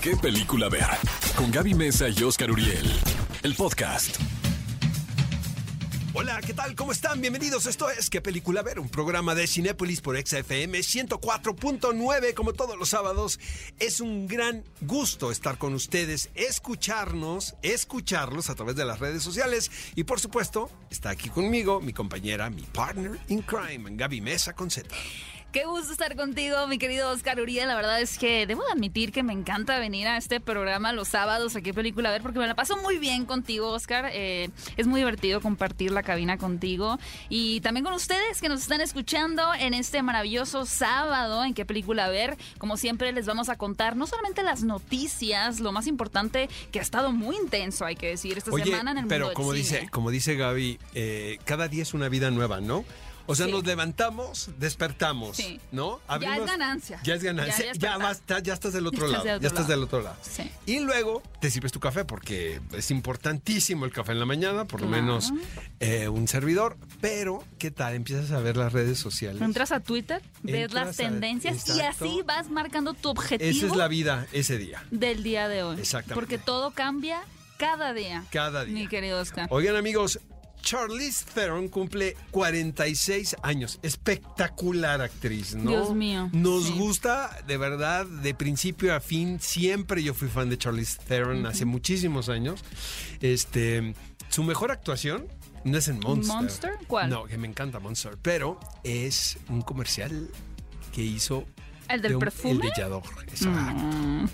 qué película ver. Con Gaby Mesa y Oscar Uriel. El podcast. Hola, ¿qué tal? ¿Cómo están? Bienvenidos. Esto es ¿Qué película ver? Un programa de Cinépolis por XFM 104.9 como todos los sábados. Es un gran gusto estar con ustedes, escucharnos, escucharlos a través de las redes sociales y por supuesto está aquí conmigo mi compañera, mi partner in crime, Gaby Mesa con Z. Qué gusto estar contigo, mi querido Oscar Uriel. La verdad es que debo de admitir que me encanta venir a este programa los sábados, a qué película a ver, porque me la paso muy bien contigo, Oscar. Eh, es muy divertido compartir la cabina contigo y también con ustedes que nos están escuchando en este maravilloso sábado, en qué película a ver. Como siempre, les vamos a contar no solamente las noticias, lo más importante que ha estado muy intenso, hay que decir, esta semana en el pero mundo como del dice, cine. como dice Gaby, eh, cada día es una vida nueva, ¿no? O sea, Sí. nos levantamos, despertamos, Sí. ¿no? Ya es ganancia. Ya es ganancia. Ya- ya Ya, ya estás del otro Ya lado. del otro ya estás lado. del otro lado. Sí. Y luego te sirves tu café porque es importantísimo el café en la mañana, por lo Claro. menos eh, un servidor. Pero, ¿qué tal? Empiezas a ver las redes sociales. Entras a Twitter, ves las a- tendencias y así vas marcando tu objetivo Esa es la vida ese día. del día de hoy. Exactamente. Porque todo cambia cada día. Cada día. Mi querido Oscar. Oigan amigos, Charlize Theron cumple 46 años. Espectacular actriz, ¿no? Dios mío, Nos sí. gusta, de verdad, de principio a fin. Siempre yo fui fan de Charlize Theron hace muchísimos años. Este, su mejor actuación no es en Monster. ¿Monster? ¿Cuál? No, que me encanta Monster, pero es un comercial que hizo ¿El del de un- perfume? El Bellador. Exacto. Mm,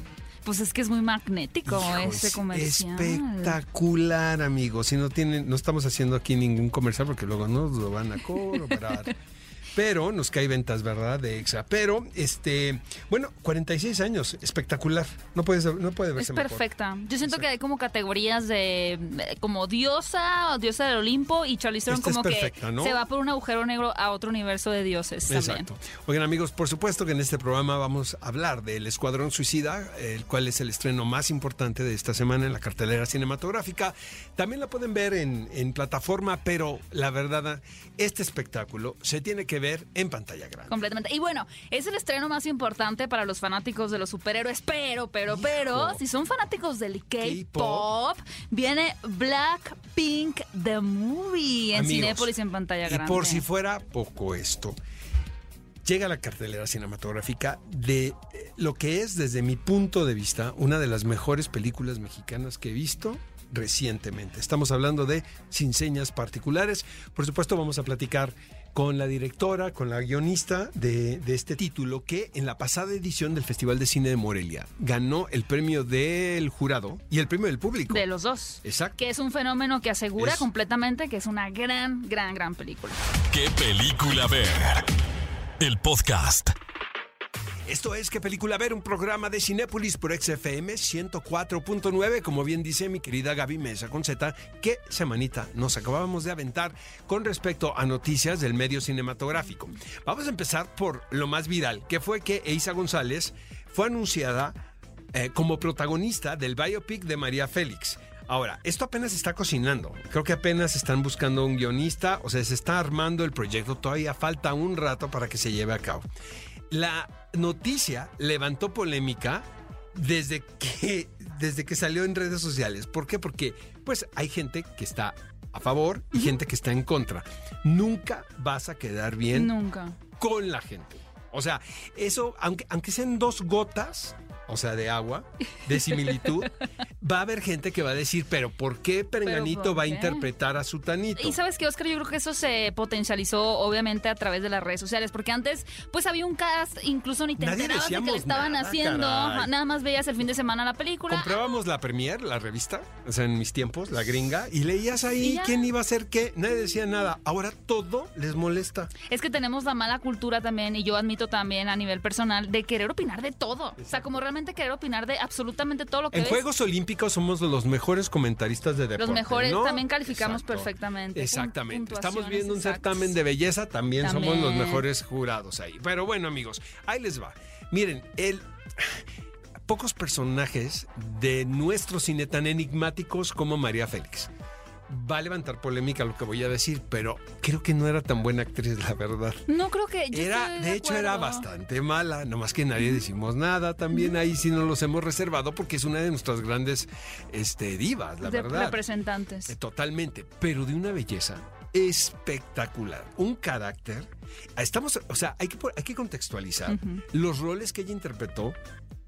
Pues es que es muy magnético Hijo, ese es comercial. Espectacular, amigos. Si no tienen, no estamos haciendo aquí ningún comercial porque luego nos lo van a cobrar. Pero nos cae ventas, ¿verdad? De extra. Pero, este, bueno, 46 años, espectacular. No puede, ser- no puede Es verse mejor. perfecta. Yo siento que hay como categorías de eh, como diosa diosa del Olimpo y Charlize Theron Esta es como perfecta, que ¿no? se va por un agujero negro a otro universo de dioses también. Exacto. Oigan amigos, por supuesto que en este programa vamos a hablar del Escuadrón Suicida, el cual es el estreno más importante de esta semana en la cartelera cinematográfica. También la pueden ver en, en plataforma, pero la verdad, este espectáculo se tiene que ver en pantalla grande. Completamente. Y bueno, es el estreno más importante para los fanáticos de los superhéroes, pero, pero, pero, si son fanáticos del K-pop. Viene Blackpink The Movie en Amigos, Cinépolis en pantalla Y grande. por si fuera poco esto, llega la cartelera cinematográfica de eh, lo que es, desde mi punto de vista, una de las mejores películas mexicanas que he visto recientemente. Estamos hablando de Sin Señas Particulares. Por supuesto, vamos a platicar con la directora, con la guionista de, de este título, que en la pasada edición del Festival de Cine de Morelia ganó el premio del jurado y el premio del público. De los dos. Exacto. Que es un fenómeno que asegura Es- completamente que es una gran, gran, gran película. ¿Qué película ver? El podcast. Esto es ¿Qué película ver? Un programa de Cinépolis por XFM 104.9, como bien dice mi querida Gaby Mesa con Z, ¿qué semanita nos acabamos de aventar con respecto a noticias del medio cinematográfico? Vamos a empezar por lo más viral, que fue que Eiza González fue anunciada eh, como protagonista del biopic de María Félix. Ahora, esto apenas está cocinando. Creo que apenas están buscando un guionista, o sea, se está armando el proyecto. Todavía falta un rato para que se lleve a cabo. La noticia levantó polémica desde que, desde que salió en redes sociales. ¿Por qué? Porque pues hay gente que está a favor y gente que está en contra. Nunca vas a quedar bien Nunca. con la gente. O sea, eso, aunque, aunque sean dos gotas, o sea, de agua, de similitud, va a haber gente que va a decir, pero ¿por qué Perenganito ¿por va a qué? interpretar a Sutanito? Y sabes que, Oscar, yo creo que eso se potencializó obviamente a través de las redes sociales, porque antes pues había un cast, incluso ni te Nadie enterabas de que le estaban nada, haciendo, caray. Nada más veías el fin de semana la película. Comprábamos la Premier, la revista, o sea, en mis tiempos, la gringa, y leías ahí quién iba a hacer qué, nadie decía nada. Ahora todo les molesta. Es que tenemos la mala cultura también, y yo admito también a nivel personal, de querer opinar de todo. O sea, como realmente querer opinar de absolutamente todo lo que En ves. Juegos Olímpicos somos los mejores comentaristas de deporte. Los mejores ¿no? también calificamos Exacto. perfectamente. Exactamente. Estamos viendo un certamen de belleza, también, somos los También. mejores jurados ahí. Pero bueno, amigos, ahí les va. Miren, el pocos personajes de nuestro cine tan enigmáticos como María Félix. Va a levantar polémica lo que voy a decir, pero creo que no era tan buena actriz, la verdad. No creo que. yo Era, de hecho, era bastante mala, nomás que nadie decimos nada. También ahí sí nos los hemos reservado porque es una de nuestras grandes este, divas, la de verdad. representantes. Eh, Totalmente, pero de una belleza espectacular, un carácter. Estamos, o sea, hay que, hay que contextualizar los roles que ella interpretó,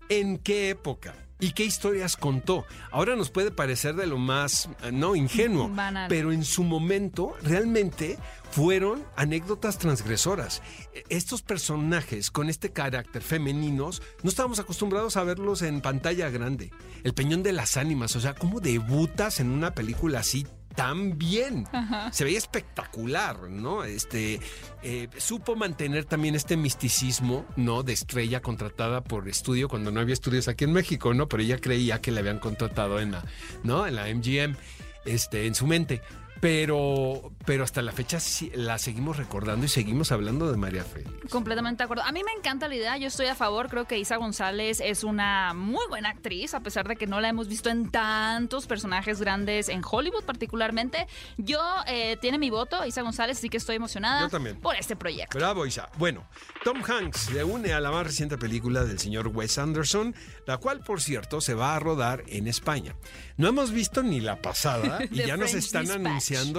en qué época y qué historias contó. Ahora nos puede parecer de lo más, eh, no, ingenuo, Banal. pero en su momento realmente fueron anécdotas transgresoras. E- Estos personajes con este carácter femeninos, no estábamos acostumbrados a verlos en pantalla grande. El Peñón de las Ánimas, o sea, ¿cómo debutas en una película así? Tan bien. Se veía espectacular, ¿no? Este eh, supo mantener también este misticismo, ¿no? De estrella contratada por estudio cuando no había estudios aquí en México, ¿no? Pero ella creía que le habían contratado en la, ¿no? En la MGM, este, en su mente. Pero, pero hasta la fecha sí la seguimos recordando y seguimos hablando de María Félix. Completamente de acuerdo. A mí me encanta la idea, yo estoy a favor, creo que Isa González es una muy buena actriz, a pesar de que no la hemos visto en tantos personajes grandes en Hollywood particularmente. Yo eh, tiene mi voto, Isa González, así que estoy emocionada Yo también. por este proyecto. Bravo, Isa. Bueno, Tom Hanks se une a la más reciente película del señor Wes Anderson, la cual, por cierto, se va a rodar en España. No hemos visto ni la pasada y ya nos están Dispatch.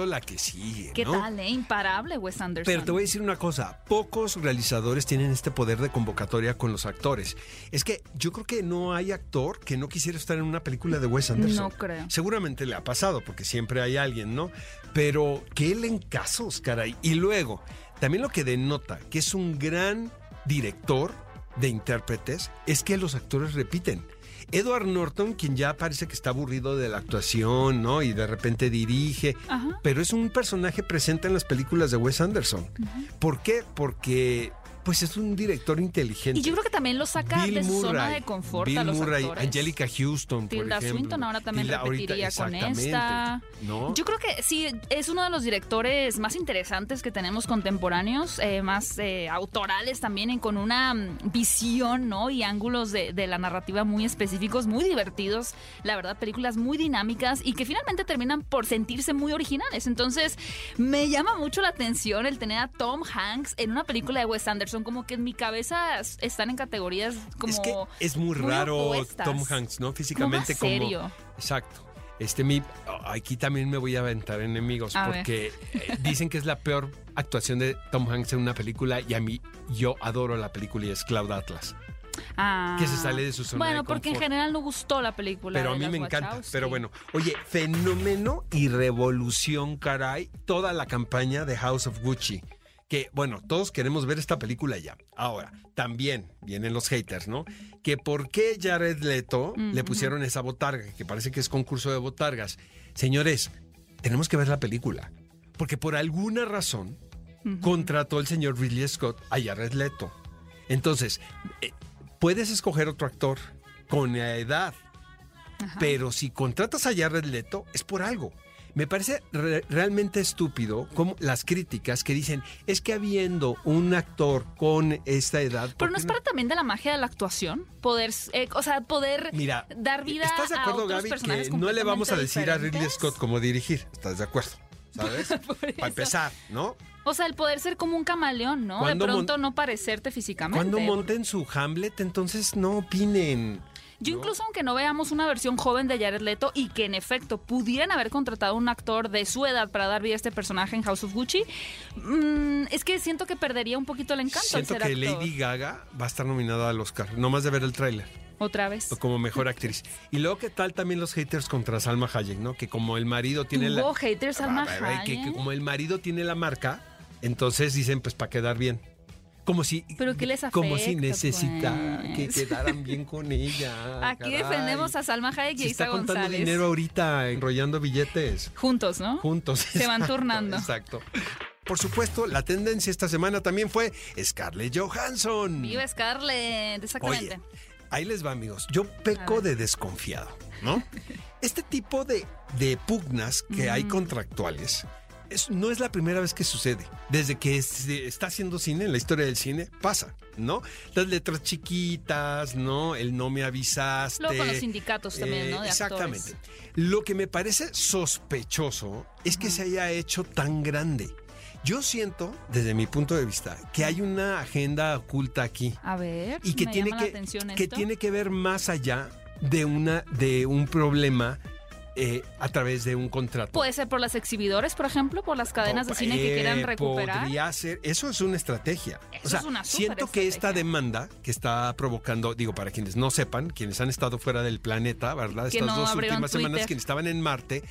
La que sigue. ¿Qué ¿no? tal, eh? Imparable Wes Anderson. Pero te voy a decir una cosa, pocos realizadores tienen este poder de convocatoria con los actores. Es que yo creo que no hay actor que no quisiera estar en una película de Wes Anderson. No creo. Seguramente le ha pasado, porque siempre hay alguien, ¿no? Pero que él en casos, caray. Y luego, también lo que denota que es un gran director de intérpretes es que los actores repiten. Edward Norton, quien ya parece que está aburrido de la actuación, ¿no? Y de repente dirige, Ajá. pero es un personaje presente en las películas de Wes Anderson. ¿Por qué? Porque pues es un director inteligente. Y yo creo que también lo saca Bill de su zona de confort Bill a los Murray, actores. Angelica Houston, por Tilda ejemplo. Swinton ahora también Tilda- ahorita- repetiría con esta. ¿no? Yo creo que sí, es uno de los directores más interesantes que tenemos contemporáneos, eh, más eh, autorales también, y con una mm, visión ¿no? y ángulos de, de la narrativa muy específicos, muy divertidos, la verdad, películas muy dinámicas y que finalmente terminan por sentirse muy originales. Entonces, me llama mucho la atención el tener a Tom Hanks en una película de Wes Anderson, como que en mi cabeza están en categorías como... es que es muy muy raro opuestas. Tom Hanks, ¿no? Físicamente más serio. Exacto. Este mi aquí también me voy a aventar enemigos A porque eh, dicen que es la peor actuación de Tom Hanks en una película y a mí yo adoro la película y es Cloud Atlas. Ah. que se sale de su zona Bueno, de porque en general no gustó la película. Pero a mí me encanta. Pero bueno, oye, fenómeno y revolución, caray, toda la campaña de House of Gucci. Que, bueno, todos queremos ver esta película ya. Ahora, también vienen los haters, ¿no? Que por qué Jared Leto le pusieron esa botarga, que parece que es concurso de botargas. Señores, tenemos que ver la película. Porque por alguna razón contrató el señor Ridley Scott a Jared Leto. Entonces, eh, puedes escoger otro actor con la edad, pero si contratas a Jared Leto es por algo. Me parece re- realmente estúpido como las críticas que dicen es que habiendo un actor con esta edad. ¿por Pero no es parte también de la magia de la actuación, poder, eh, o sea, poder Mira, dar vida ¿estás de acuerdo, a otros Gaby, personajes que no le vamos a decir a Ridley? Scott cómo dirigir? ¿Estás de acuerdo? ¿Sabes? Para empezar, ¿no? O sea, el poder ser como un camaleón, ¿no? De pronto no parecerte físicamente. Cuando monten su Hamlet, entonces no opinen. Yo ¿no? incluso aunque no veamos una versión joven de Jared Leto y que en efecto pudieran haber contratado un actor de su edad para dar vida a este personaje en House of Gucci, mm, es que siento que perdería un poquito el encanto Siento ser que actor. Lady Gaga va a estar nominada al Oscar, nomás de ver el tráiler. Otra vez. como mejor actriz. Y luego, ¿qué tal también los haters contra Salma Hayek, no? Que como el marido tiene la... Haters Salma Ah, que- que Hayek. como el marido tiene la marca, entonces dicen, pues, para quedar bien. Como si... Pero ¿qué les Como si afecta, necesitara pues? que quedaran bien con ella. Aquí caray. defendemos a Salma Hayek y Se está Isa contando González. dinero ahorita, enrollando billetes. Juntos, ¿no? Juntos. Se van turnando. Exacto. Por supuesto, la tendencia esta semana también fue Scarlett Johansson. Viva Scarlett, exactamente. Oye, ahí les va, amigos. Yo peco de desconfiado, ¿no? Este tipo de, de pugnas que hay contractuales es- no es la primera vez que sucede. Desde que se está haciendo cine, en la historia del cine, pasa, ¿no? Las letras chiquitas, ¿no? El no me avisaste. Luego con los sindicatos también, ¿no? De exactamente. actores. Lo que me parece sospechoso es que se haya hecho tan grande. Yo siento, desde mi punto de vista, que hay una agenda oculta aquí A ver, y que me tiene llama la que, atención que esto. tiene que ver más allá de una de un problema eh, a través de un contrato. Puede ser por las exhibidores, por ejemplo, por las cadenas de cine que quieran Eh, recuperar. Podría ser, eso es una estrategia. Eso o sea, es una siento que esta demanda que está provocando, digo, para quienes no sepan, quienes han estado fuera del planeta, ¿verdad? Que Estas no dos últimas semanas, quienes estaban en Marte,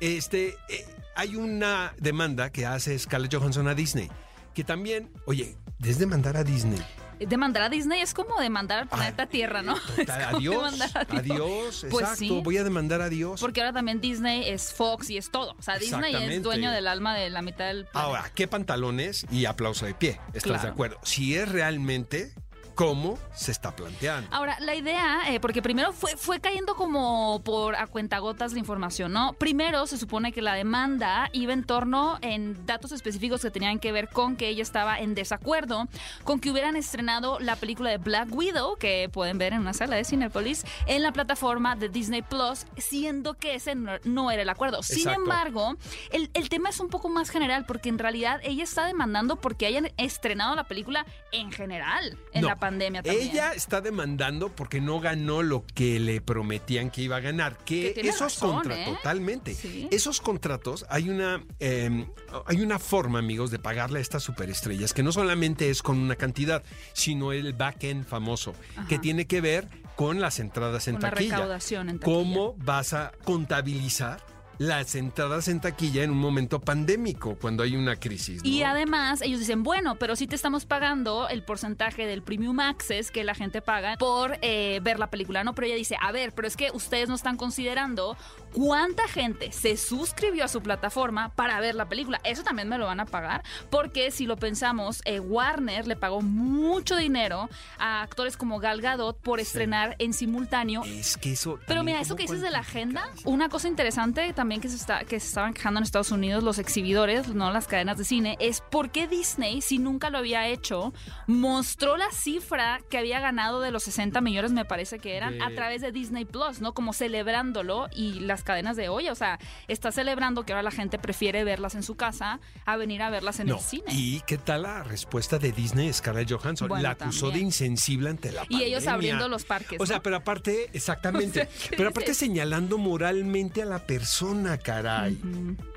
este, eh, hay una demanda que hace Scarlett Johansson a Disney, que también, oye, desde mandar a Disney. Demandar a Disney es como demandar al planeta Tierra, ¿no? Como Adiós, a Dios. adiós, Pues exacto, sí. voy a demandar a Dios. Porque ahora también Disney es Fox y es todo. O sea, Disney es dueño del alma de la mitad del planeta. Ahora, ¿qué pantalones y aplauso de pie? ¿Estás Claro. de acuerdo? Si es realmente como se está planteando. Ahora, la idea, eh, porque primero fue, fue cayendo como por a cuentagotas la información, ¿no? Primero se supone que la demanda iba en torno en datos específicos que tenían que ver con que ella estaba en desacuerdo con que hubieran estrenado la película de Black Widow, que pueden ver en una sala de Cinepolis, en la plataforma de Disney Plus, siendo que ese no, era el acuerdo. Sin embargo, el, el tema es un poco más general, porque en realidad ella está demandando porque hayan estrenado la película en general, en No, la pandemia también. Ella está demandando porque no ganó lo que le prometían que iba a ganar. Que, esos razón, contratos, ¿eh? totalmente. Sí. Esos contratos, hay una, eh, hay una forma, amigos, de pagarle a estas superestrellas, que no solamente es con una cantidad, sino el back-end famoso, que tiene que ver con las entradas en taquilla. recaudación en taquilla. ¿Cómo vas a contabilizar las entradas en taquilla en un momento pandémico, cuando hay una crisis? Y además ellos dicen, bueno, pero sí te estamos pagando el porcentaje del Premium Access que la gente paga por eh, ver la película, ¿no? Pero ella dice, a ver, pero es que ustedes no están considerando cuánta gente se suscribió a su plataforma para ver la película. Eso también me lo van a pagar, porque si lo pensamos, eh, Warner le pagó mucho dinero a actores como Gal Gadot por estrenar en simultáneo Es que eso. Pero mira, eso que dices de la agenda, una cosa interesante también que se, está, que se estaban quejando en Estados Unidos los exhibidores, no las cadenas de cine, es por qué Disney, si nunca lo había hecho, mostró la cifra que había ganado de los 60 millones, me parece que eran, De- a través de Disney Plus, ¿no? Como celebrándolo y las cadenas de hoy, o sea, está celebrando que ahora la gente prefiere verlas en su casa a venir a verlas en No. el cine. ¿Y qué tal la respuesta de Disney, Scarlett Johansson? Bueno, la acusó también. de insensible ante la Y ellos pandemia. abriendo los parques. O sea, ¿no? pero aparte, exactamente. O sea, ¿qué pero aparte dices? señalando moralmente a la persona, caray.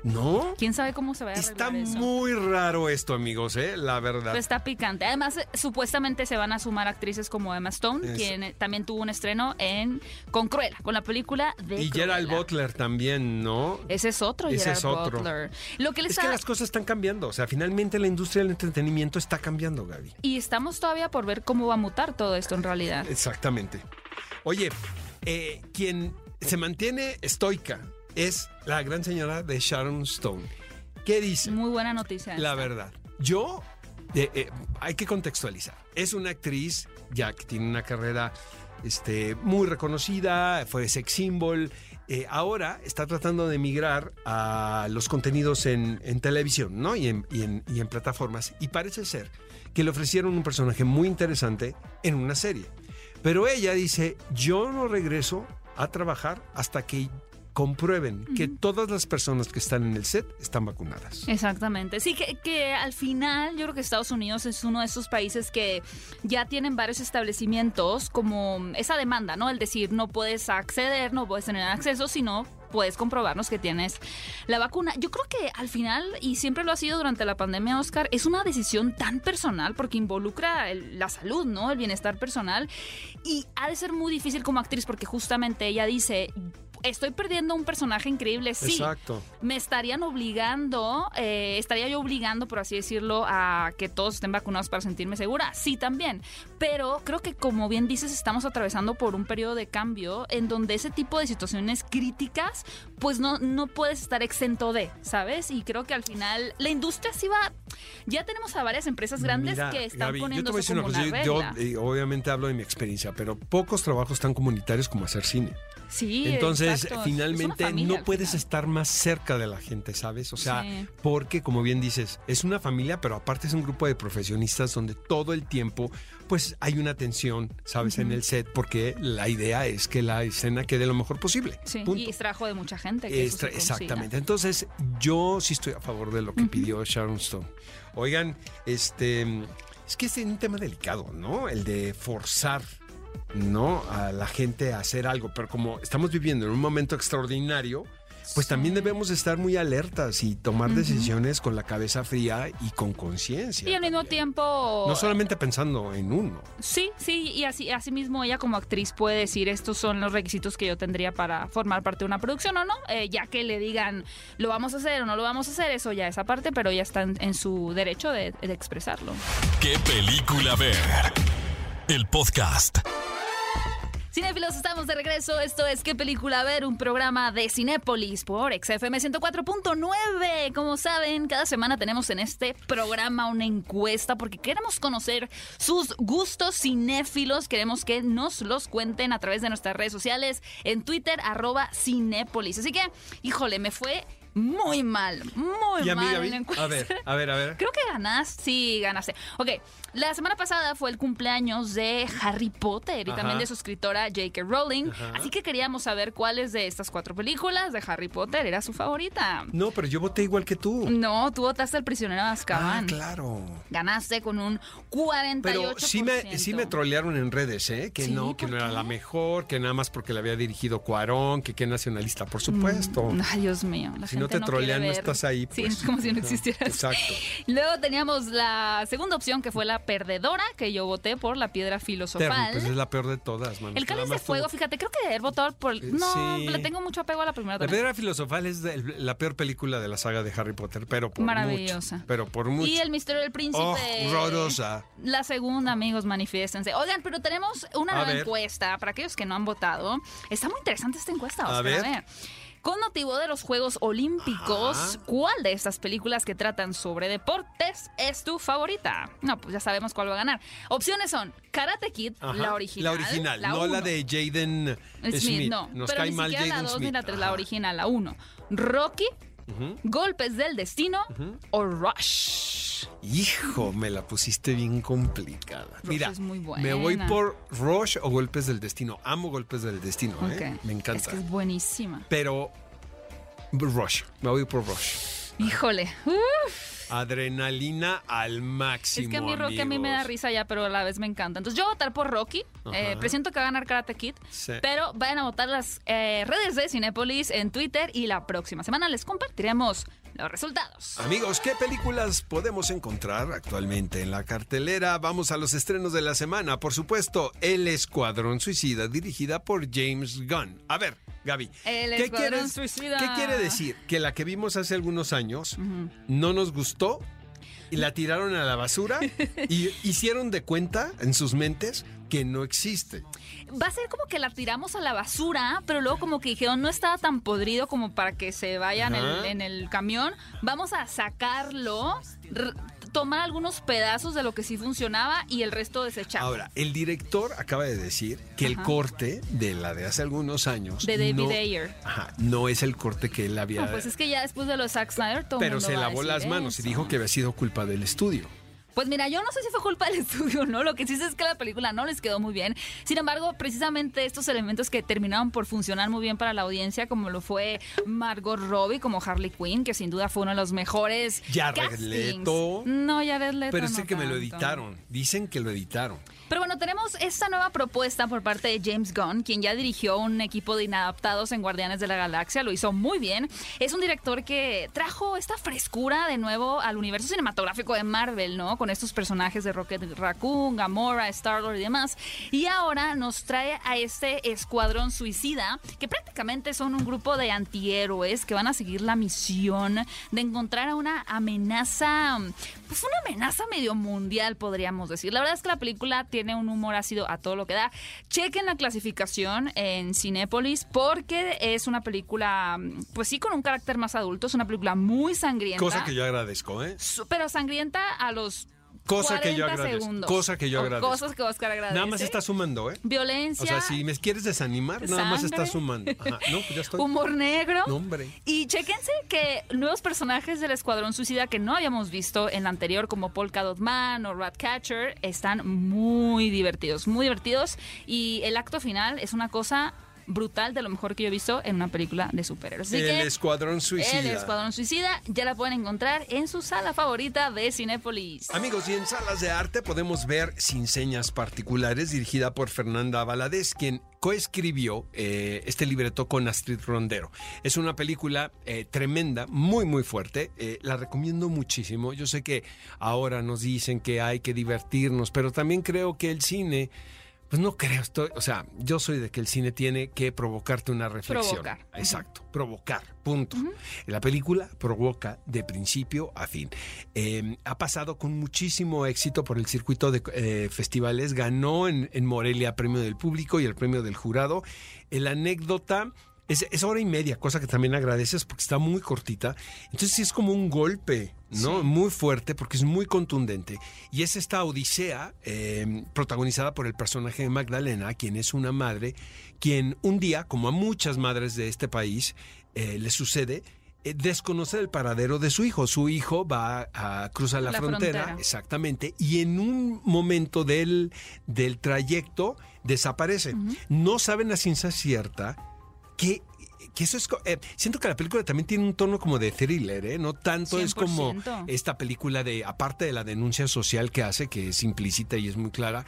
¿No? ¿Quién sabe cómo se va a Está eso? muy raro esto, amigos, ¿eh? La verdad. Pero está picante. Además, eh, supuestamente se van a sumar actrices como Emma Stone, quien eh, también tuvo un estreno en con Cruella, con la película de y Gerald Cruella. Butler también, ¿no? Ese es otro Ese es otro. Butler. Lo que les Es que las cosas están cambiando. O sea, finalmente la industria del entretenimiento está cambiando, Gaby. Y estamos todavía por ver cómo va a mutar todo esto en realidad. Exactamente. Oye, eh, quien se mantiene estoica es la gran señora de Sharon Stone. ¿Qué dice? Muy buena noticia. La esta. verdad. Yo, eh, eh, hay que contextualizar. Es una actriz ya que tiene una carrera este, muy reconocida, fue sex symbol. Eh, ahora está tratando de migrar a los contenidos en, televisión ¿no? y en plataformas. Y parece ser que le ofrecieron un personaje muy interesante en una serie. Pero ella dice, yo no regreso a trabajar hasta que comprueben que todas las personas que están en el set están vacunadas. Exactamente. Sí, que, que al final yo creo que Estados Unidos es uno de esos países que ya tienen varios establecimientos como esa demanda, ¿no? El decir, no puedes acceder, no puedes tener acceso, sino puedes comprobarnos que tienes la vacuna. Yo creo que al final, y siempre lo ha sido durante la pandemia, Oscar, es una decisión tan personal porque involucra el- la salud, ¿no? El bienestar personal. Y ha de ser muy difícil como actriz porque justamente ella dice, estoy perdiendo un personaje increíble, sí Exacto. me estarían obligando, eh, estaría yo obligando, por así decirlo, a que todos estén vacunados para sentirme segura. Sí, también. Pero creo que, como bien dices, estamos atravesando por un periodo de cambio en donde ese tipo de situaciones críticas, pues no, no puedes estar exento de, ¿sabes? Y creo que al final la industria sí va. Ya tenemos a varias empresas grandes Mira, que están Gaby, yo te poniendo voy a eso decir como una una cosa. Yo, eh, obviamente hablo de mi experiencia, pero pocos trabajos tan comunitarios como hacer cine. Sí, Entonces, exacto. Es finalmente familia no puedes final. estar más cerca de la gente, ¿sabes? O sea, Sí. porque como bien dices, es una familia, pero aparte es un grupo de profesionistas donde todo el tiempo pues hay una tensión, ¿sabes? En el set porque la idea es que la escena quede lo mejor posible. Sí, Punto. y extrajo de mucha gente. Que Extra- exactamente. Entonces, yo sí estoy a favor de lo que pidió Sharon Stone. Oigan, este es que es un tema delicado, ¿no? El de forzar, ¿no? A la gente a hacer algo. Pero como estamos viviendo en un momento extraordinario, pues también debemos estar muy alertas y tomar decisiones con la cabeza fría y con Y conciencia. al mismo tiempo. No solamente pensando en uno. Sí, sí, y así, así mismo ella como actriz puede decir estos son los requisitos que yo tendría para formar parte de una producción o no, Eh, ya que le digan lo vamos a hacer o no lo vamos a hacer, eso ya es aparte, pero ya está en, en su derecho de, de expresarlo. ¿Qué película ver? El podcast. Cinéfilos, estamos de regreso. Esto es ¿Qué película ver? Un programa de Cinépolis por XFM 104.9. Como saben, cada semana tenemos en este programa una encuesta porque queremos conocer sus gustos cinéfilos. Queremos que nos los cuenten a través de nuestras redes sociales en Twitter, arroba Cinépolis. Así que, híjole, me fue muy mal, muy Y a mal Gaby, en la encuesta. a ver, a ver, a ver. Creo que ganaste. Sí, ganaste. Ok, la semana pasada fue el cumpleaños de Harry Potter y Ajá. también de su escritora J.K. Rowling. Ajá. Así que queríamos saber cuáles de estas cuatro películas de Harry Potter era su favorita. No, pero yo voté igual que tú. No, tú votaste al prisionero de Ah, Azkaban. claro. Ganaste con un 48%. Pero sí me, sí me trolearon en redes, ¿eh? Que Sí, no, que ¿por no era qué? la mejor, que nada más porque le había dirigido Cuarón, que qué nacionalista, por supuesto. Ay, Dios mío. La si no te trolean, quiere no estás ahí. Sí, pues. es como si no existieras. Exacto. Luego teníamos la segunda opción que fue la perdedora, que yo voté por la piedra filosofal. pues es la peor de todas, mano. El cáliz de tú- fuego, fíjate, creo que haber votado por. No, sí. le tengo mucho apego a la primera La también. piedra filosofal es de- la peor película de la saga de Harry Potter, pero por Maravillosa. mucho. Pero por mucho. Y el misterio del príncipe. Oh, horrorosa. La segunda, amigos, manifiéstense. Oigan, pero tenemos una A nueva ver. encuesta para aquellos que no han votado. Está muy interesante esta encuesta, A Oscar. ver. Con motivo de los Juegos Olímpicos, Ajá. ¿cuál de estas películas que tratan sobre deportes es tu favorita? No, pues ya sabemos cuál va a ganar. Opciones son Karate Kid, Ajá, la original. La original, no la de Jaden Smith, Smith. no. Nos pero cae ni mal siquiera Jaden la 2 Smith. ni la 3, la original, la 1. Rocky, Golpes del Destino o Rush. Hijo, me la pusiste bien complicada. Mira, es muy me voy por Rush o Golpes del Destino. Amo Golpes del Destino, ¿eh? Me encanta. Es que es buenísima. Pero Rush, me voy por Rush. Híjole. Uf, Adrenalina al máximo. es que a mí Rocky a mí me da risa ya, pero a la vez me encanta. Entonces yo voy a votar por Rocky. Eh, presiento que va a ganar Karate Kid. Sí. Pero vayan a votar las eh, redes de Cinépolis en Twitter y la próxima semana les compartiremos los resultados. Amigos, ¿qué películas podemos encontrar actualmente en la cartelera? Vamos a los estrenos de la semana. Por supuesto, El Escuadrón Suicida, dirigida por James Gunn. A ver, Gaby. El ¿qué Escuadrón quieres- Suicida. ¿Qué quiere decir? Que la que vimos hace algunos años no nos gustó y la tiraron a la basura y hicieron de cuenta en sus mentes que no existe. Va a ser como que la tiramos a la basura, pero luego como que dijeron no estaba tan podrido como para que se vaya en el, Ajá. en el camión. Vamos a sacarlo, tomar algunos pedazos de lo que sí funcionaba y el resto desechar. Ahora, el director acaba de decir que el corte de la de hace algunos años De David no, Ayer. Ajá, no es el corte que él había No, pues es que ya después de lo de Zack Snyder todo pero mundo se lavó las manos y dijo que había sido culpa del estudio. Pues mira, yo no sé si fue culpa del estudio o no. Lo que sí sé es que la película no les quedó muy bien. Sin embargo, precisamente estos elementos que terminaron por funcionar muy bien para la audiencia, como lo fue Margot Robbie, como Harley Quinn, que sin duda fue uno de los mejores. Castings. Leto. No, Jared Leto. Pero es no que me lo editaron. Dicen que lo editaron. Pero bueno, tenemos esta nueva propuesta por parte de James Gunn, quien ya dirigió un equipo de inadaptados en Guardianes de la Galaxia, lo hizo muy bien. Es un director que trajo esta frescura de nuevo al universo cinematográfico de Marvel, ¿no? Con estos personajes de Rocket Raccoon, Gamora, Star-Lord y demás. Y ahora nos trae a este escuadrón suicida, que prácticamente son un grupo de antihéroes que van a seguir la misión de encontrar a una amenaza, pues una amenaza medio mundial, podríamos decir. La verdad es que la película tiene un humor ácido a todo lo que da. Chequen la clasificación en Cinépolis porque es una película, pues sí, con un carácter más adulto. Es una película muy sangrienta. Cosa que yo agradezco, ¿eh? Pero sangrienta a los Cosa que yo 40 agradezco. segundos. Cosa que yo agradezco. Cosas que Oscar agradece. Nada más está sumando, ¿eh? Violencia. O sea, si me quieres desanimar, nada más está sumando. Ajá. No, pues ya estoy. Humor negro. No, hombre. Y chéquense que nuevos personajes del Escuadrón Suicida que no habíamos visto en la anterior, como Polka Dot Man o Ratcatcher, están muy divertidos, muy divertidos. Y el acto final es una cosa brutal de lo mejor que yo he visto en una película de superhéroes. Así el que Escuadrón Suicida. el Escuadrón Suicida ya la pueden encontrar en su sala favorita de Cinépolis. Amigos, y en salas de arte podemos ver Sin Señas Particulares, dirigida por Fernanda Valadez, quien coescribió eh, este libreto con Astrid Rondero. Es una película eh, tremenda, muy, muy fuerte. eh, la recomiendo muchísimo. Yo sé que ahora nos dicen que hay que divertirnos, pero también creo que el cine... Pues no creo, estoy, o sea, yo soy de que el cine tiene que provocarte una reflexión. Provocar. Exacto, provocar, punto. La película provoca de principio a fin. Eh, ha pasado con muchísimo éxito por el circuito de eh, festivales, ganó en, en Morelia premio del público y el premio del jurado. La anécdota es, es hora y media, cosa que también agradeces porque está muy cortita. Entonces sí es como un golpe, ¿no? Sí. Muy fuerte porque es muy contundente. Y es esta odisea eh, protagonizada por el personaje de Magdalena, quien es una madre, quien un día, como a muchas madres de este país, eh, le sucede, eh, desconoce el paradero de su hijo. Su hijo va a cruzar la, La frontera, frontera. exactamente, y en un momento del, del trayecto desaparece. No saben a ciencia cierta que, que eso es... eh, siento que la película también tiene un tono como de thriller, ¿eh? No tanto es como 100%. esta película de, aparte de la denuncia social que hace, que es implícita y es muy clara,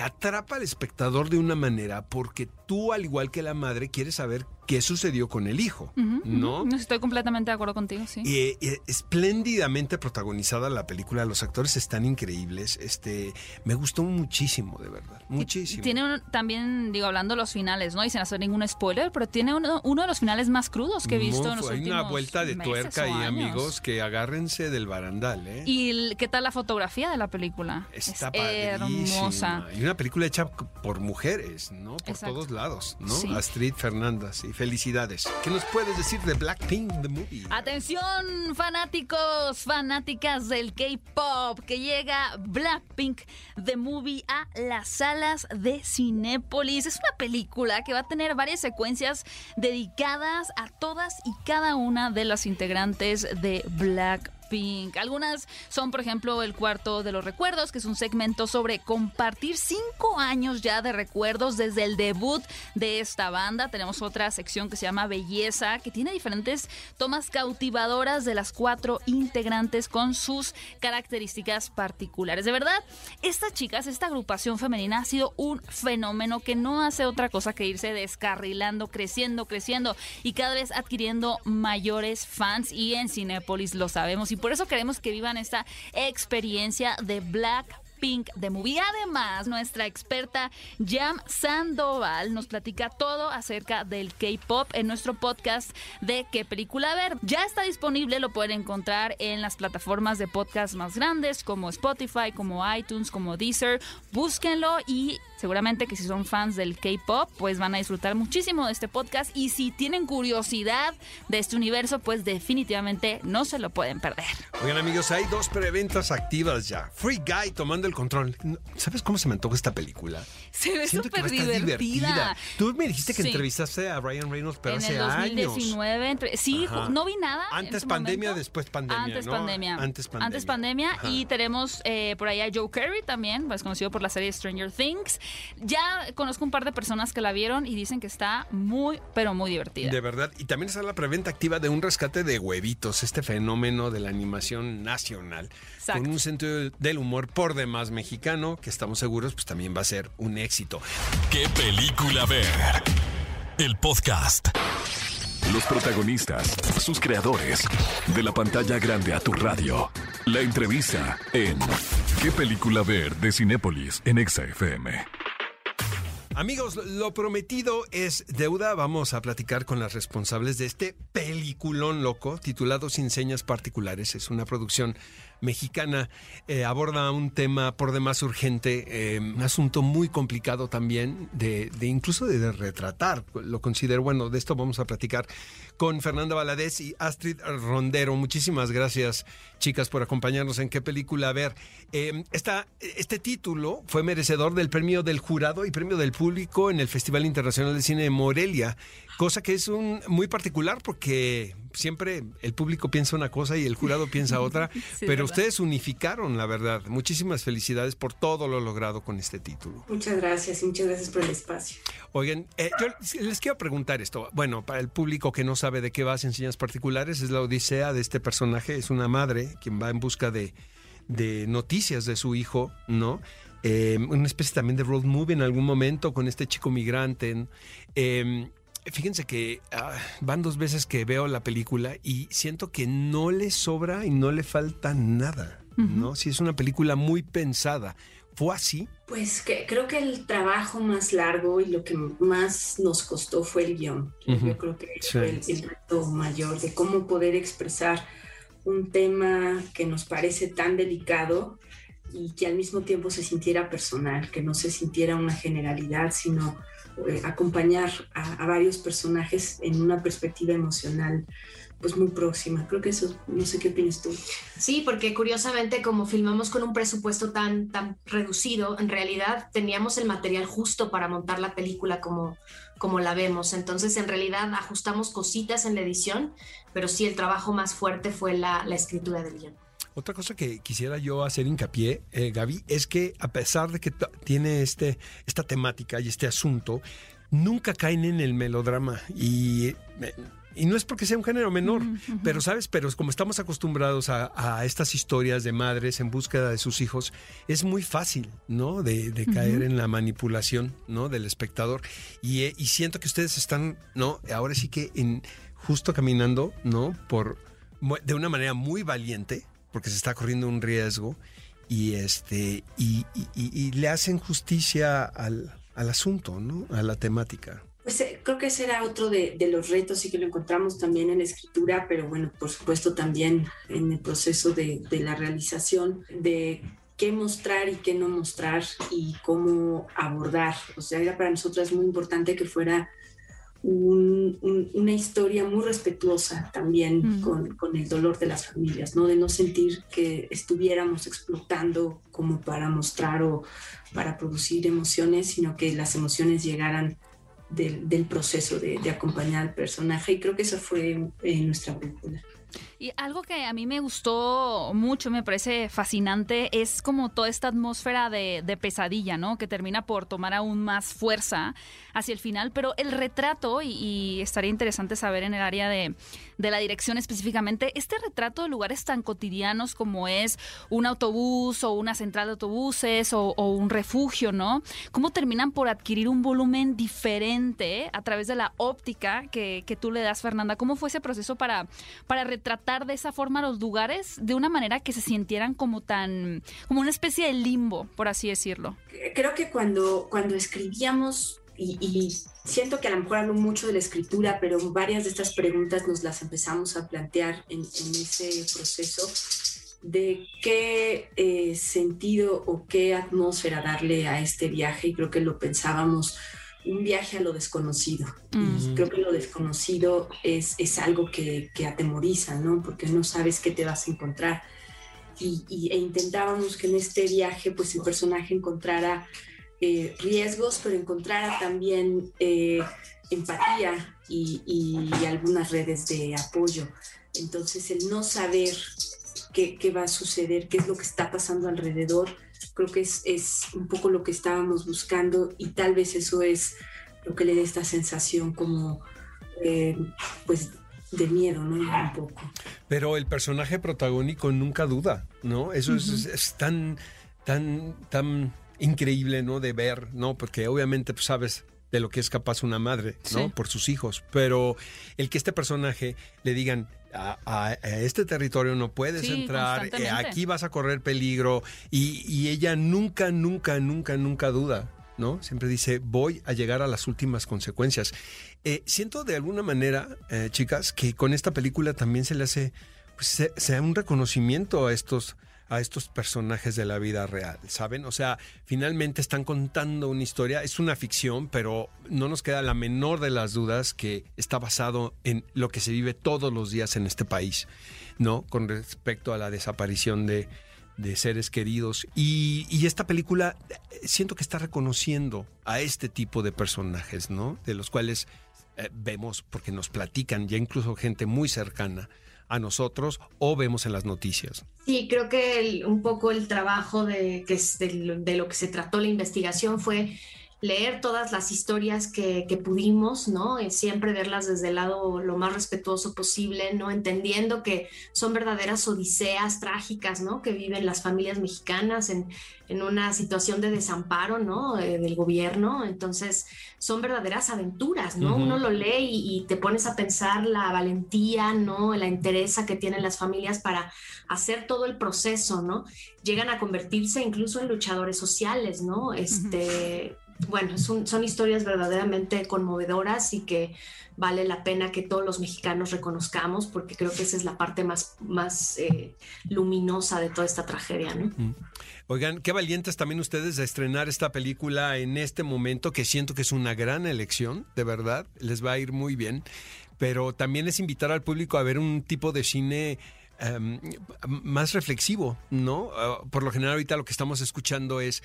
atrapa al espectador de una manera porque tú, al igual que la madre, quieres saber qué sucedió con el hijo, ¿no? Estoy completamente de acuerdo contigo, sí. Eh, eh, espléndidamente protagonizada la película, los actores están increíbles. Este, me gustó muchísimo, de verdad, muchísimo. Tiene un- también, digo, hablando de los finales, ¿no? Y sin hacer ningún spoiler, pero tiene uno, uno de los finales más crudos que he visto en los fu- Hay últimos una vuelta de tuerca y años. amigos que agárrense del barandal, ¿eh? ¿Y el- qué tal la fotografía de la película? Está es hermosa. Y una película hecha por mujeres, ¿no? Por Exacto. todos lados, ¿no? Sí. Astrid Fernanda, sí. Felicidades. ¿Qué nos puedes decir de Blackpink, the movie? Atención, fanáticos, fanáticas del K-pop, que llega Blackpink The Movie a las salas de Cinépolis. Es una película que va a tener varias secuencias dedicadas a todas y cada una de las integrantes de Blackpink. Algunas son, por ejemplo, el cuarto de los recuerdos, que es un segmento sobre compartir cinco años ya de recuerdos desde el debut de esta banda. Tenemos otra sección que se llama Belleza, que tiene diferentes tomas cautivadoras de las cuatro integrantes con sus características particulares. De verdad, estas chicas, esta agrupación femenina ha sido un fenómeno que no hace otra cosa que irse descarrilando, creciendo, creciendo y cada vez adquiriendo mayores fans y en Cinépolis lo sabemos y por eso queremos que vivan esta experiencia de Black Pink de Movie. Además, nuestra experta Jam Sandoval nos platica todo acerca del K-pop en nuestro podcast de qué película ver. Ya está disponible, lo pueden encontrar en las plataformas de podcast más grandes como Spotify, como iTunes, como Deezer. Búsquenlo y seguramente que si son fans del K-pop, pues van a disfrutar muchísimo de este podcast y si tienen curiosidad de este universo, pues definitivamente no se lo pueden perder. Oigan, amigos, hay dos preventas activas ya. Free Guy tomando el control. ¿Sabes cómo se me antoja esta película? Se ve súper divertida. Tú me dijiste que Sí. entrevistaste a Ryan Reynolds, pero en hace el 2019, entre- sí, Ajá. no vi nada. Antes pandemia, momento. después pandemia, Antes ¿no? pandemia. Antes pandemia. Antes pandemia. Ajá. Y tenemos eh, por ahí a Joe Carey también, pues conocido por la serie Stranger Things. Ya conozco un par de personas que la vieron y dicen que está muy, pero muy divertida. De verdad. Y también está la preventa activa de un rescate de huevitos, este fenómeno de la animación nacional. Exacto. Con un sentido del humor por demás mexicano, que estamos seguros, pues también va a ser un éxito. ¿Qué película ver? El podcast. Los protagonistas, sus creadores, de la pantalla grande a tu radio. La entrevista en ¿Qué película ver? de Cinépolis en Exa FM. Amigos, lo prometido es deuda. Vamos a platicar con las responsables de este peliculón loco titulado Sin Señas Particulares. Es una producción mexicana, eh, aborda un tema por demás urgente, eh, un asunto muy complicado también, de, de incluso de, retratar. Lo considero, bueno, de esto vamos a platicar con Fernanda Valadez y Astrid Rondero. Muchísimas gracias, chicas, por acompañarnos en qué película ver. Eh, este título fue merecedor del premio del jurado y premio del público en el Festival Internacional de Cine de Morelia, cosa que es un muy particular porque siempre el público piensa una cosa y el jurado piensa otra, pero ustedes unificaron, la verdad. Muchísimas felicidades por todo lo logrado con este título. Muchas gracias y muchas gracias por el espacio. Oigan, eh, yo les quiero preguntar esto. Bueno, para el público que no sabe de qué va en señas particulares, es la odisea de este personaje. Es una madre quien va en busca de, noticias de su hijo, ¿no? Eh, una especie también de road movie en algún momento con este chico migrante. Eh, Fíjense que ah, van dos veces que veo la película y siento que no le sobra y no le falta nada, ¿no? Si es una película muy pensada. ¿Fue así? Pues que, creo que el trabajo más largo y lo que más nos costó fue el guion. Yo creo que fue el, reto mayor de cómo poder expresar un tema que nos parece tan delicado y que al mismo tiempo se sintiera personal, que no se sintiera una generalidad, sino eh, acompañar a, varios personajes en una perspectiva emocional pues muy próxima. Creo que eso, no sé qué opinas tú. Sí, porque curiosamente como filmamos con un presupuesto tan, tan reducido, en realidad teníamos el material justo para montar la película como, como la vemos. Entonces en realidad ajustamos cositas en la edición, pero sí el trabajo más fuerte fue la, la escritura del guion. Otra cosa que quisiera yo hacer hincapié, eh, Gaby, es que a pesar de que tiene este, esta temática y este asunto, nunca caen en el melodrama y... Eh, y no es porque sea un género menor, pero sabes, pero como estamos acostumbrados a, estas historias de madres en búsqueda de sus hijos, es muy fácil, ¿no? De, caer en la manipulación, ¿no? Del espectador. Y, eh, y, siento que ustedes están, ¿no? Ahora sí que en, justo caminando, ¿no? Por, de una manera muy valiente, porque se está corriendo un riesgo y este y, le hacen justicia al, asunto, ¿no? A la temática. Pues eh, creo que ese era otro de, los retos y que lo encontramos también en la escritura, pero bueno, por supuesto también en el proceso de, de la realización de qué mostrar y qué no mostrar y cómo abordar. O sea, era para nosotras muy importante que fuera una historia muy respetuosa también con, con, el dolor de las familias, ¿no? De no sentir que estuviéramos explotando como para mostrar o para producir emociones, sino que las emociones llegaran del, del proceso de, de, acompañar al personaje. Y creo que eso fue eh, nuestra película. Y algo que a mí me gustó mucho, me parece fascinante, es como toda esta atmósfera de, pesadilla, ¿no? Que termina por tomar aún más fuerza hacia el final, pero el retrato, y, estaría interesante saber en el área de, la dirección específicamente, este retrato de lugares tan cotidianos como es un autobús o una central de autobuses o, un refugio, ¿no? ¿Cómo terminan por adquirir un volumen diferente a través de la óptica que, tú le das, Fernanda? ¿Cómo fue ese proceso para, para tratar de esa forma los lugares de una manera que se sintieran como tan, como una especie de limbo, por así decirlo. Creo que cuando, cuando escribíamos y, siento que a lo mejor hablo mucho de la escritura, pero varias de estas preguntas nos las empezamos a plantear en, ese proceso de qué eh, sentido o qué atmósfera darle a este viaje y creo que lo pensábamos un viaje a lo desconocido. Y creo que lo desconocido es, es algo que, que, atemoriza, ¿no? Porque no sabes qué te vas a encontrar. Y, e intentábamos que en este viaje, pues el personaje encontrara eh, riesgos, pero encontrara también eh, empatía y, y, algunas redes de apoyo. Entonces, el no saber qué, qué va a suceder, qué es lo que está pasando alrededor, creo que es, es, un poco lo que estábamos buscando y tal vez eso es lo que le da esta sensación como, eh, pues, de miedo, ¿no? Un poco. Pero el personaje protagónico nunca duda, ¿no? Eso es, tan, tan, tan increíble, ¿no? De ver, ¿no? Porque obviamente, pues, sabes de lo que es capaz una madre, ¿no? Por sus hijos. Pero el que este personaje le digan, a, este territorio no puedes entrar, eh, aquí vas a correr peligro y, ella nunca, nunca, nunca, nunca duda. ¿no? Siempre dice, voy a llegar a las últimas consecuencias. Eh, siento de alguna manera, eh, chicas, que con esta película también se le hace pues, sea un reconocimiento a estos a estos personajes de la vida real, ¿saben? O sea, finalmente están contando una historia, es una ficción, pero no nos queda la menor de las dudas que está basado en lo que se vive todos los días en este país, ¿no? Con respecto a la desaparición de, seres queridos. Y, esta película eh, siento que está reconociendo a este tipo de personajes, ¿no? De los cuales eh, vemos, porque nos platican ya incluso gente muy cercana, a nosotros o vemos en las noticias. Sí, creo que un poco el trabajo de, que de, lo que se trató la investigación fue leer todas las historias que, pudimos, ¿no? Y siempre verlas desde el lado lo más respetuoso posible, ¿no? Entendiendo que son verdaderas odiseas trágicas, ¿no? Que viven las familias mexicanas en, en una situación de desamparo, ¿no? Eh, del gobierno. Entonces, son verdaderas aventuras, ¿no? Uno lo lee y, te pones a pensar la valentía, ¿no? La interés que tienen las familias para hacer todo el proceso, ¿no? Llegan a convertirse incluso en luchadores sociales, ¿no? Este bueno, son, historias verdaderamente conmovedoras y que vale la pena que todos los mexicanos reconozcamos porque creo que esa es la parte más, más eh, luminosa de toda esta tragedia. ¿no? Oigan, qué valientes también ustedes de estrenar esta película en este momento que siento que es una gran elección, de verdad, les va a ir muy bien, pero también es invitar al público a ver un tipo de cine... Em, más reflexivo, ¿no? Ah, por lo general ahorita lo que estamos escuchando es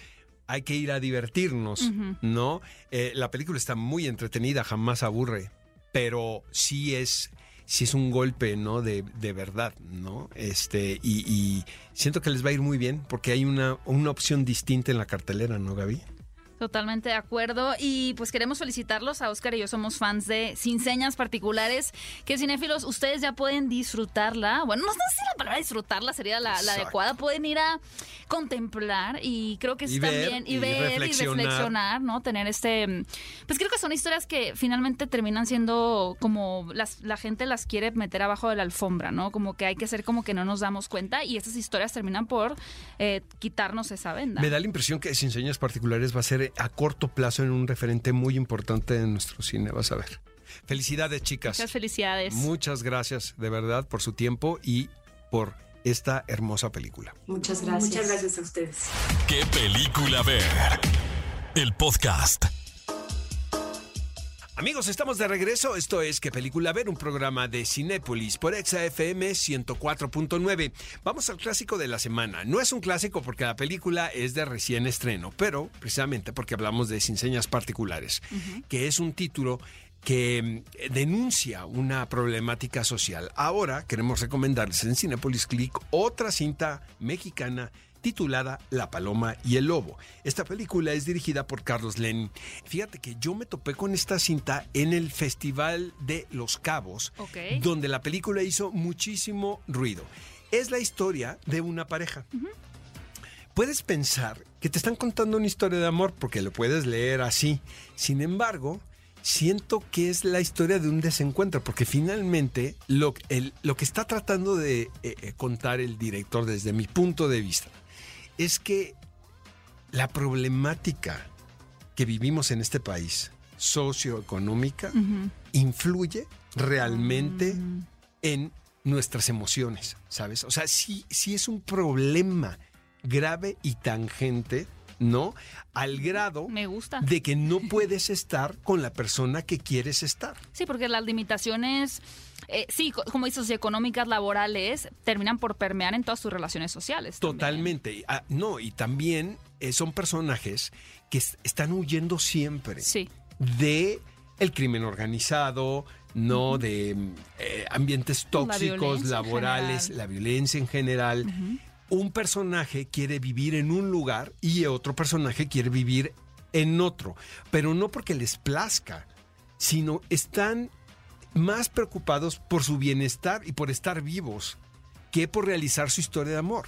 hay que ir a divertirnos, ¿no? Eh, la película está muy entretenida, jamás aburre, pero sí es, sí es un golpe, ¿no? De, de verdad, ¿no? Este, y, y, siento que les va a ir muy bien porque hay una, una opción distinta en la cartelera, ¿no, Gaby? Totalmente de acuerdo. Y pues queremos felicitarlos a Oscar y yo somos fans de Sin Señas Particulares, que cinéfilos, ustedes ya pueden disfrutarla. Bueno, no sé si la palabra disfrutarla sería la, adecuada. Pueden ir a contemplar y creo que es también y, ver y reflexionar, ¿no? Tener este. Pues creo que son historias que finalmente terminan siendo como las, la gente las quiere meter abajo de la alfombra, ¿no? Como que hay que ser como que no nos damos cuenta y estas historias terminan por eh, quitarnos esa venda. Me da la impresión que Sin Señas Particulares va a ser a corto plazo en un referente muy importante en nuestro cine, vas a ver. Felicidades, chicas. Muchas felicidades. Muchas gracias, de verdad, por su tiempo y por esta hermosa película. Muchas gracias. Muchas gracias a ustedes. ¿Qué película ver? El podcast. Amigos, estamos de regreso. Esto es ¿Qué película ver? Un programa de Cinépolis por ExaFM 104.9. Vamos al clásico de la semana. No es un clásico porque la película es de recién estreno, pero precisamente porque hablamos de Sin Señas Particulares, que es un título que mm, denuncia una problemática social. Ahora queremos recomendarles en Cinepolis Click otra cinta mexicana titulada La Paloma y el Lobo. Esta película es dirigida por Carlos Lenin. Fíjate que yo me topé con esta cinta en el Festival de Los Cabos, donde la película hizo muchísimo ruido. Es la historia de una pareja. Puedes pensar que te están contando una historia de amor porque lo puedes leer así. Sin embargo, siento que es la historia de un desencuentro, porque finalmente lo, lo que está tratando de eh, eh, contar el director desde mi punto de vista es que la problemática que vivimos en este país, socioeconómica, influye realmente mm. en nuestras emociones, ¿sabes? O sea, sí, sí es un problema grave y tangente, ¿no? Al grado Me gusta. de que no puedes estar con la persona que quieres estar. Sí, porque las limitaciones eh, sí, como dices, económicas, laborales, terminan por permear en todas sus relaciones sociales. Totalmente. Ah, no, y también eh, son personajes que están huyendo siempre de el crimen organizado, no de eh, ambientes tóxicos, laborales, la violencia en general. Un personaje quiere vivir en un lugar y otro personaje quiere vivir en otro, pero no porque les plazca, sino están más preocupados por su bienestar y por estar vivos que por realizar su historia de amor.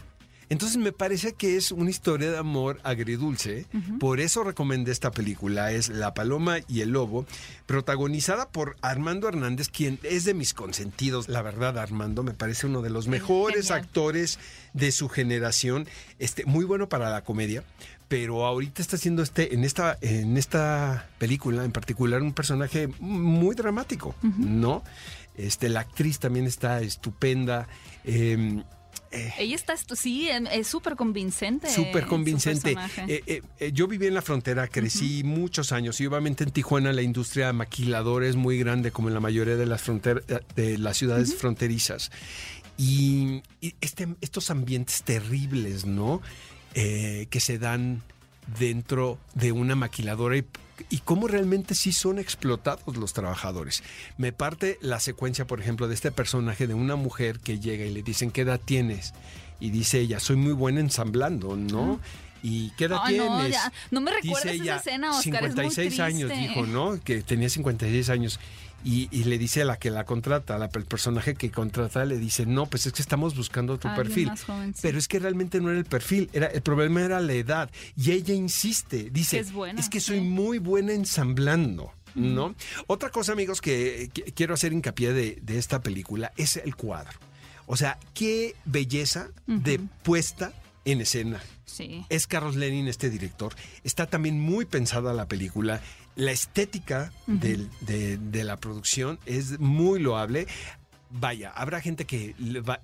Entonces me parece que es una historia de amor agridulce. Por eso recomendé esta película. Es La Paloma y el Lobo, protagonizada por Armando Hernández, quien es de mis consentidos. La verdad, Armando me parece uno de los mejores actores de su generación. Este, muy bueno para la comedia, pero ahorita está haciendo este, en esta, en esta película en particular, un personaje muy dramático, ¿no? Este, la actriz también está estupenda. Eh, ella está, sí, es súper convincente. Súper convincente. Eh, eh, yo viví en la frontera, crecí muchos años y obviamente en Tijuana la industria maquiladora es muy grande como en la mayoría de las, fronteras de las ciudades fronterizas. Y, este, estos ambientes terribles, ¿no? Eh, que se dan dentro de una maquiladora y, y, cómo realmente sí son explotados los trabajadores. Me parte la secuencia, por ejemplo, de este personaje de una mujer que llega y le dicen, ¿qué edad tienes? Y dice ella, soy muy buena ensamblando, ¿no? ¿Y qué edad tienes? No, no me recuerdas esa escena, Oscar. 56 años, dijo, ¿no? Que tenía 56 años. Y, le dice a la que la contrata, al personaje que contrata, le dice, no, pues es que estamos buscando tu perfil. Pero es que realmente no era el perfil, era, el problema era la edad. Y ella insiste, dice, es, que soy muy buena ensamblando. ¿No? Otra cosa, amigos, que, quiero hacer hincapié de, esta película es el cuadro. O sea, qué belleza de puesta en escena. Sí. Es Carlos Lenin, este director. Está también muy pensada la película. La estética de, de, la producción es muy loable. Vaya, habrá gente que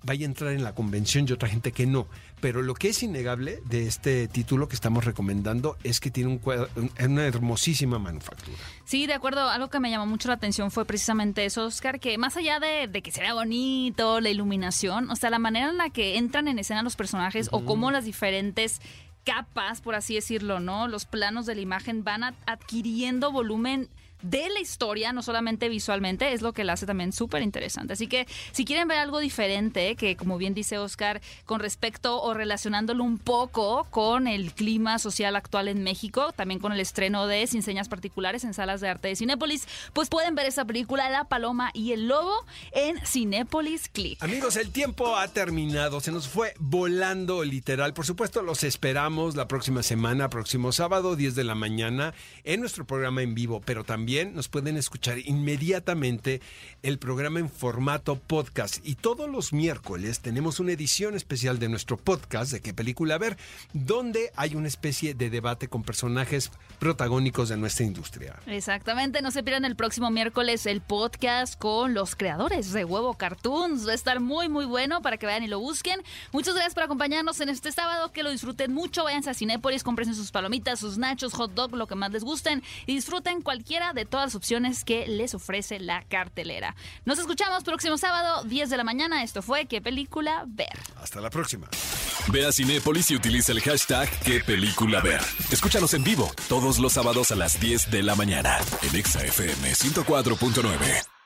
vaya a entrar en la convención y otra gente que no. Pero lo que es innegable de este título que estamos recomendando es que tiene un, una hermosísima manufactura. Sí, de acuerdo. Algo que me llamó mucho la atención fue precisamente eso, Oscar, que más allá de, que se vea bonito, la iluminación, o sea, la manera en la que entran en escena los personajes o cómo las diferentes capas, por así decirlo, ¿no? Los planos de la imagen van adquiriendo volumen de la historia, no solamente visualmente, es lo que la hace también súper interesante. Así que si quieren ver algo diferente, que como bien dice Oscar, con respecto o relacionándolo un poco con el clima social actual en México, también con el estreno de Sin Señas Particulares en salas de arte de Cinépolis, pues pueden ver esa película La Paloma y el Lobo en Cinépolis Click. Amigos, el tiempo ha terminado, se nos fue volando literal. Por supuesto, los esperamos la próxima semana, próximo sábado, 10 de la mañana, en nuestro programa en vivo, pero también nos pueden escuchar inmediatamente el programa en formato podcast. Y todos los miércoles tenemos una edición especial de nuestro podcast de qué película ver, donde hay una especie de debate con personajes protagónicos de nuestra industria. Exactamente, no se pierdan el próximo miércoles el podcast con los creadores de Huevo Cartoons. Va a estar muy, muy bueno para que vayan y lo busquen. Muchas gracias por acompañarnos en este sábado, que lo disfruten mucho. Váyanse a Cinépolis, compren sus palomitas, sus nachos, hot dog, lo que más les gusten y disfruten cualquiera de de todas las opciones que les ofrece la cartelera. Nos escuchamos próximo sábado, 10 de la mañana. Esto fue ¿Qué película ver? Hasta la próxima. Ve a Cinépolis y utiliza el hashtag ¿Qué película ver? Escúchanos en vivo todos los sábados a las 10 de la mañana en ExaFM 104.9.